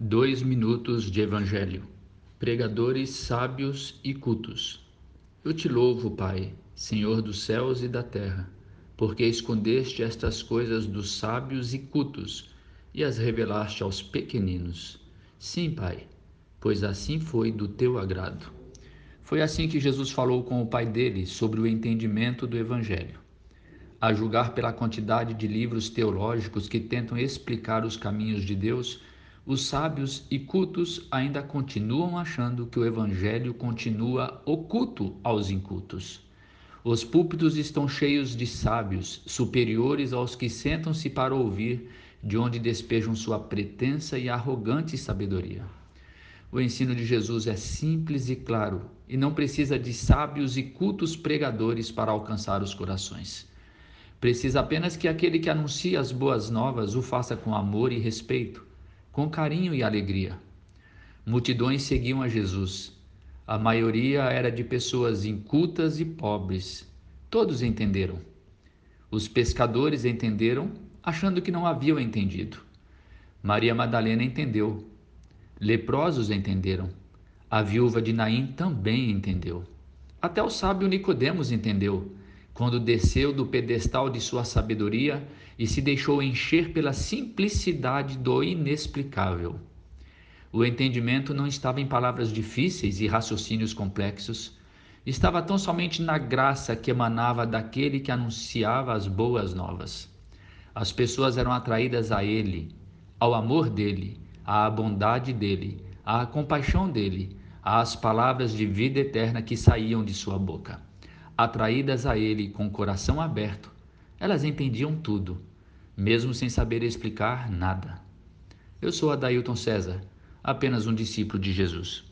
Dois minutos de Evangelho. Pregadores sábios e cultos. Eu te louvo, Pai, Senhor dos céus e da terra, porque escondeste estas coisas dos sábios e cultos e as revelaste aos pequeninos. Sim, Pai, pois assim foi do teu agrado. Foi assim que Jesus falou com o Pai dele sobre o entendimento do Evangelho. A julgar pela quantidade de livros teológicos que tentam explicar os caminhos de Deus, os sábios e cultos ainda continuam achando que o evangelho continua oculto aos incultos. Os púlpitos estão cheios de sábios, superiores aos que sentam-se para ouvir, de onde despejam sua pretensa e arrogante sabedoria. O ensino de Jesus é simples e claro e não precisa de sábios e cultos pregadores para alcançar os corações. Precisa apenas que aquele que anuncia as boas novas o faça com amor e respeito com carinho e alegria. Multidões seguiam a Jesus. A maioria era de pessoas incultas e pobres. Todos entenderam. Os pescadores entenderam, achando que não haviam entendido. Maria Madalena entendeu. Leprosos entenderam. A viúva de Naim também entendeu. Até o sábio Nicodemos entendeu, quando desceu do pedestal de sua sabedoria e se deixou encher pela simplicidade do inexplicável. O entendimento não estava em palavras difíceis e raciocínios complexos, estava tão somente na graça que emanava daquele que anunciava as boas novas. As pessoas eram atraídas a ele, ao amor dele, à bondade dele, à compaixão dele, às palavras de vida eterna que saíam de sua boca atraídas a ele com o coração aberto, elas entendiam tudo, mesmo sem saber explicar nada. Eu sou Adailton César, apenas um discípulo de Jesus.